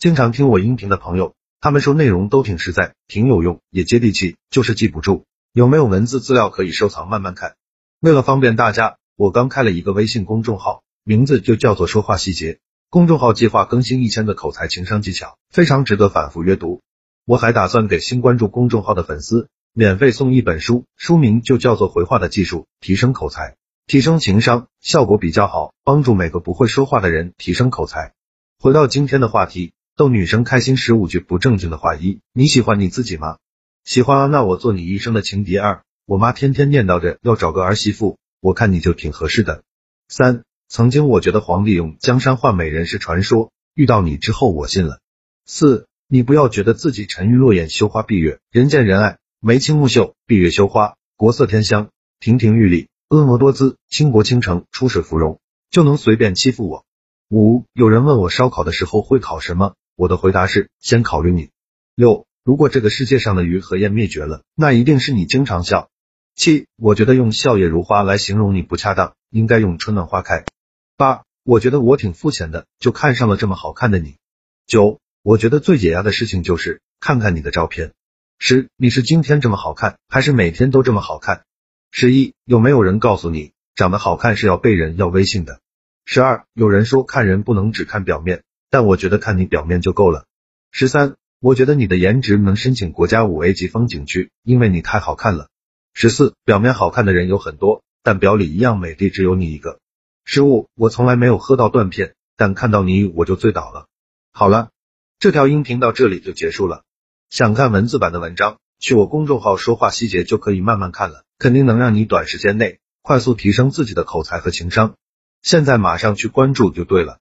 经常听我音频的朋友，他们说内容都挺实在，挺有用，也接地气，就是记不住。有没有文字资料可以收藏慢慢看？为了方便大家，我刚开了一个微信公众号，名字就叫做说话细节。公众号计划更新一千个口才情商技巧，非常值得反复阅读。我还打算给新关注公众号的粉丝免费送一本书，书名就叫做《回话的技术》，提升口才，提升情商，效果比较好，帮助每个不会说话的人提升口才。回到今天的话题，逗女生开心十五句不正经的话：一，你喜欢你自己吗？喜欢啊，那我做你一生的情敌。二，我妈天天念叨着要找个儿媳妇，我看你就挺合适的。三。曾经我觉得皇帝用江山换美人是传说，遇到你之后我信了。四，你不要觉得自己沉鱼落雁、羞花闭月、人见人爱、眉清目秀、闭月羞花、国色天香、亭亭玉立、婀娜多姿、倾国倾城、出水芙蓉，就能随便欺负我。五，有人问我烧烤的时候会烤什么，我的回答是先考虑你。六，如果这个世界上的鱼和雁灭绝了，那一定是你经常笑。七，我觉得用笑靥如花来形容你不恰当，应该用春暖花开。八，我觉得我挺肤浅的，就看上了这么好看的你。九，我觉得最解压的事情就是看看你的照片。十，你是今天这么好看，还是每天都这么好看？十一，有没有人告诉你，长得好看是要被人要微信的？十二，有人说看人不能只看表面，但我觉得看你表面就够了。十三，我觉得你的颜值能申请国家五 A 级风景区，因为你太好看了。十四，表面好看的人有很多，但表里一样美丽只有你一个。十五，我从来没有喝到断片，但看到你我就醉倒了。好了，这条音频到这里就结束了。想看文字版的文章，去我公众号说话细节就可以慢慢看了，肯定能让你短时间内快速提升自己的口才和情商。现在马上去关注就对了。